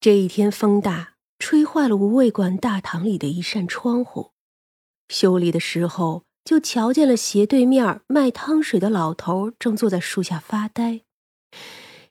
这一天风大，吹坏了无味馆大堂里的一扇窗户。修理的时候，就瞧见了斜对面卖汤水的老头正坐在树下发呆。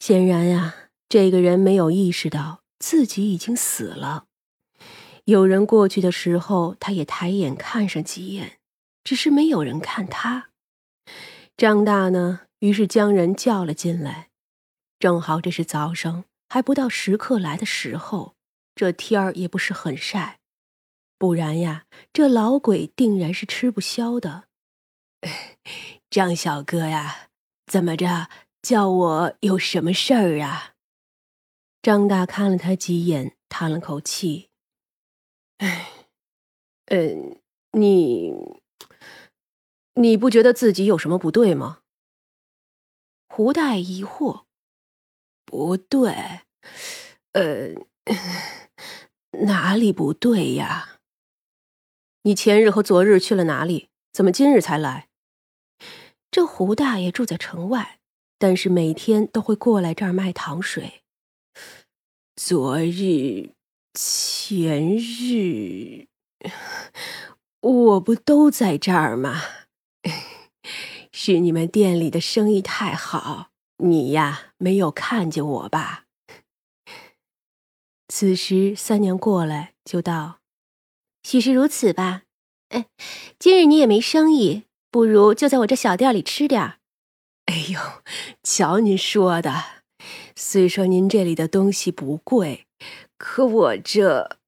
显然呀，这个人没有意识到自己已经死了。有人过去的时候，他也抬眼看上几眼，只是没有人看他。张大呢，于是将人叫了进来。正好这是早上，还不到食客来的时候，这天儿也不是很晒，不然呀，这老鬼定然是吃不消的。张小哥呀，怎么着？叫我有什么事儿啊？张大看了他几眼，叹了口气。哎，嗯，你，你不觉得自己有什么不对吗？胡大爷疑惑。不对，呃，哪里不对呀？你前日和昨日去了哪里？怎么今日才来？这胡大爷住在城外，但是每天都会过来这儿卖糖水。昨日。前日我不都在这儿吗？是你们店里的生意太好，你呀没有看见我吧？此时三娘过来就道：“许是如此吧？哎，今日你也没生意，不如就在我这小店里吃点。哎呦，瞧您说的，虽说您这里的东西不贵。”可我这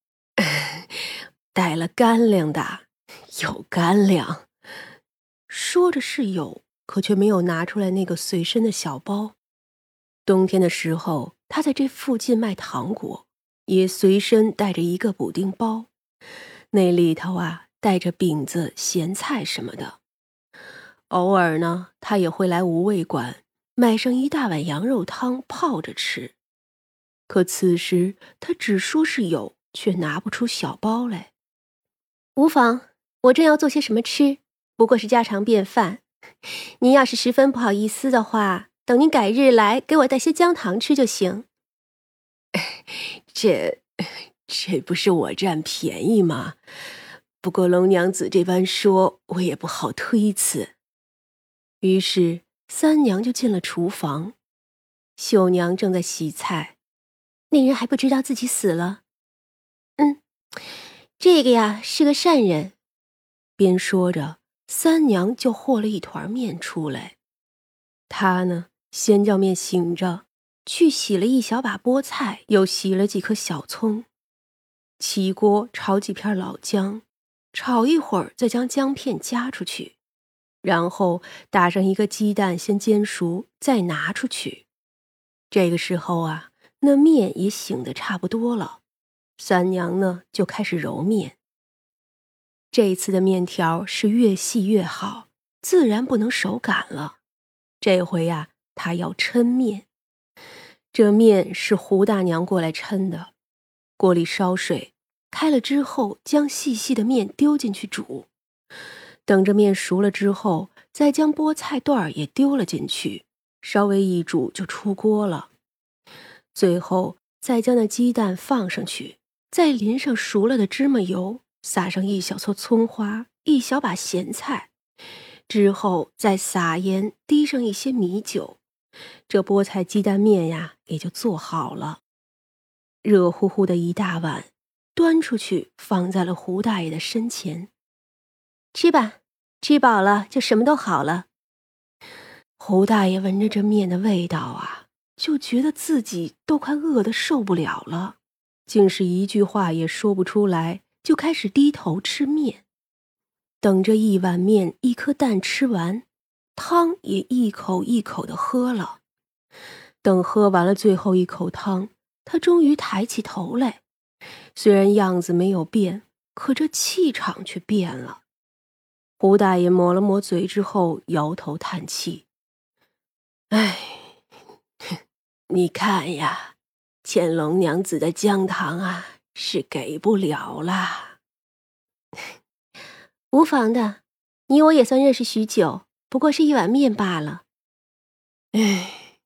带了干粮的，有干粮。说着是有，可却没有拿出来那个随身的小包。冬天的时候，他在这附近卖糖果，也随身带着一个补丁包，那里头啊带着饼子、咸菜什么的。偶尔呢，他也会来无味馆买上一大碗羊肉汤泡着吃。可此时他只说是有，却拿不出小包来。无妨，我正要做些什么吃，不过是家常便饭。您要是十分不好意思的话，等您改日来给我带些姜糖吃就行。这这不是我占便宜吗？不过龙娘子这般说，我也不好推辞。于是三娘就进了厨房，秀娘正在洗菜。那人还不知道自己死了。嗯，这个呀是个善人。边说着，三娘就和了一团面出来。她呢，先叫面醒着，去洗了一小把菠菜，又洗了几颗小葱，起锅炒几片老姜，炒一会儿，再将姜片夹出去，然后打上一个鸡蛋，先煎熟，再拿出去。这个时候啊。那面也醒的差不多了，三娘呢就开始揉面。这一次的面条是越细越好，自然不能手擀了。这回呀，他要抻面。这面是胡大娘过来抻的，锅里烧水，开了之后，将细细的面丢进去煮。等着面熟了之后，再将菠菜段也丢了进去，稍微一煮就出锅了。最后再将那鸡蛋放上去，再淋上熟了的芝麻油，撒上一小撮葱花，一小把咸菜，之后再撒盐，滴上一些米酒，这菠菜鸡蛋面呀也就做好了。热乎乎的一大碗，端出去放在了胡大爷的身前，吃吧，吃饱了就什么都好了。胡大爷闻着这面的味道啊。就觉得自己都快饿得受不了了，竟是一句话也说不出来，就开始低头吃面。等着一碗面、一颗蛋吃完，汤也一口一口的喝了。等喝完了最后一口汤，他终于抬起头来，虽然样子没有变，可这气场却变了。胡大爷抹了抹嘴之后，摇头叹气：“唉。”你看呀，乾隆娘子的姜糖啊，是给不了啦。无妨的，你我也算认识许久，不过是一碗面罢了。哎，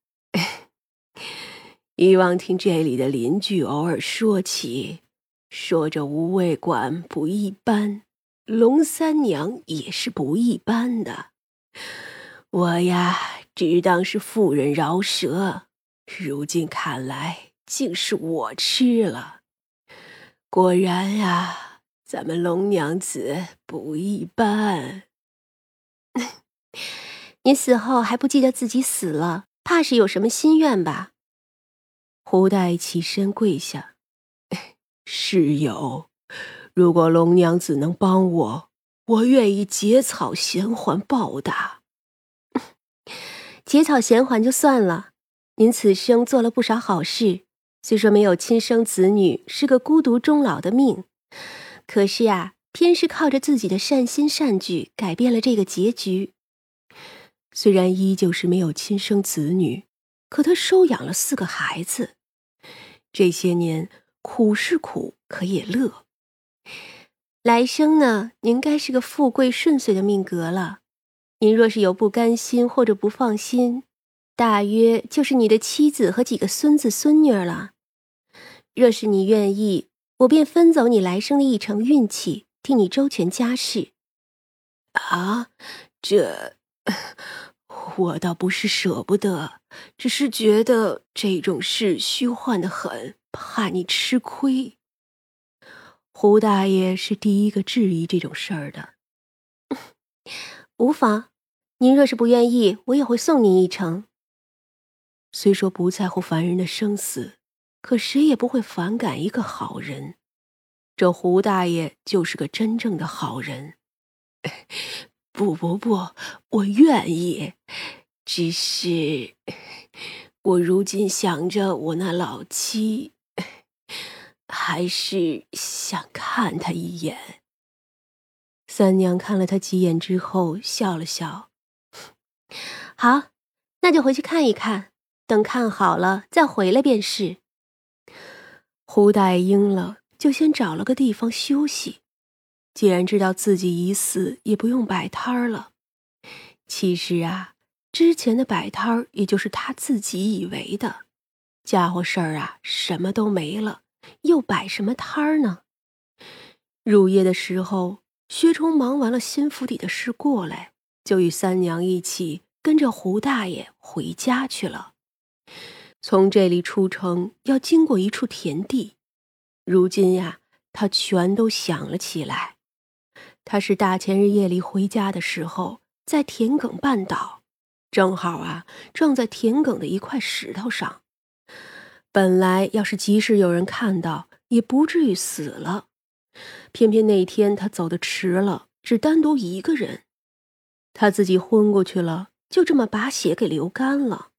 以往听这里的邻居偶尔说起，说这无味馆不一般，龙三娘也是不一般的。我呀，只当是妇人饶舌，如今看来，竟是我吃了。果然呀，咱们龙娘子不一般。你死后还不记得自己死了，怕是有什么心愿吧？胡代起身跪下，是有。如果龙娘子能帮我，我愿意结草衔环报答。结草衔环就算了，您此生做了不少好事，虽说没有亲生子女，是个孤独终老的命，可是呀，偏是靠着自己的善心善举，改变了这个结局。虽然依旧是没有亲生子女，可他收养了四个孩子。这些年苦是苦，可也乐。来生呢，您该是个富贵顺遂的命格了。您若是有不甘心或者不放心，大约就是你的妻子和几个孙子孙女了。若是你愿意，我便分走你来生的一成运气，替你周全家事。啊，这。我倒不是舍不得，只是觉得这种事虚幻的很，怕你吃亏。胡大爷是第一个质疑这种事儿的。无妨，您若是不愿意，我也会送您一程。虽说不在乎凡人的生死，可谁也不会反感一个好人。这胡大爷就是个真正的好人。不不不，我愿意，只是我如今想着我那老妻，还是想看他一眼。三娘看了他几眼之后，笑了笑：“好，那就回去看一看，等看好了再回来便是。”胡大爷应了，就先找了个地方休息。既然知道自己已死，也不用摆摊儿了。其实啊，之前的摆摊儿也就是他自己以为的。家伙事儿啊，什么都没了，又摆什么摊儿呢？入夜的时候，薛冲忙完了新府邸的事过来，就与三娘一起跟着胡大爷回家去了。从这里出城要经过一处田地，如今呀，他全都想了起来。他是大前日夜里回家的时候，在田埂绊倒，正好啊撞在田埂的一块石头上。本来要是及时有人看到，也不至于死了。偏偏那天他走的迟了，只单独一个人，他自己昏过去了，就这么把血给流干了。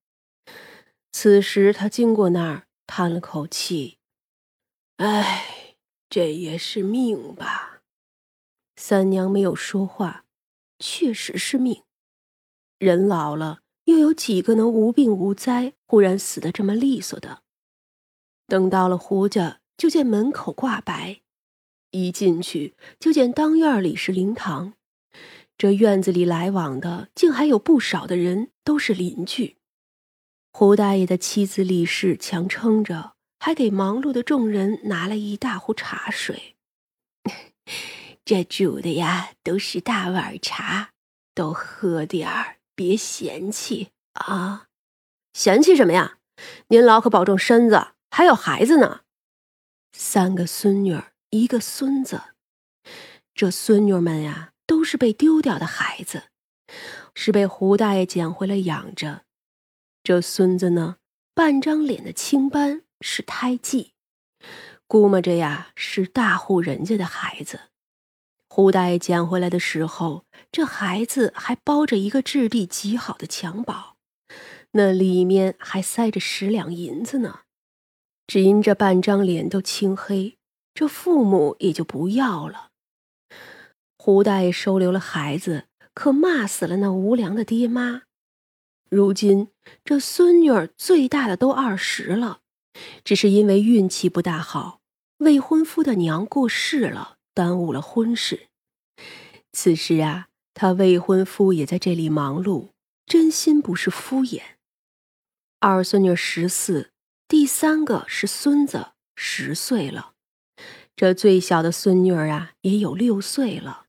此时他经过那儿，叹了口气：“哎，这也是命吧。”三娘没有说话，确实是命。人老了，又有几个能无病无灾，忽然死的这么利索的？等到了胡家，就见门口挂白，一进去就见当院里是灵堂。这院子里来往的，竟还有不少的人，都是邻居。胡大爷的妻子李氏强撑着，还给忙碌的众人拿了一大壶茶水。这煮的呀，都是大碗茶，都喝点儿，别嫌弃啊！嫌弃什么呀？您老可保重身子，还有孩子呢，三个孙女儿，一个孙子。这孙女们呀，都是被丢掉的孩子，是被胡大爷捡回来养着。这孙子呢，半张脸的青斑是胎记，估摸着呀，是大户人家的孩子。胡大爷捡回来的时候，这孩子还包着一个质地极好的襁褓，那里面还塞着十两银子呢。只因这半张脸都青黑，这父母也就不要了。胡大爷收留了孩子，可骂死了那无良的爹妈。如今这孙女儿最大的都二十了，只是因为运气不大好，未婚夫的娘过世了。耽误了婚事。此时啊，他未婚夫也在这里忙碌，真心不是敷衍。二孙女十四，第三个是孙子，十岁了。这最小的孙女儿啊，也有六岁了。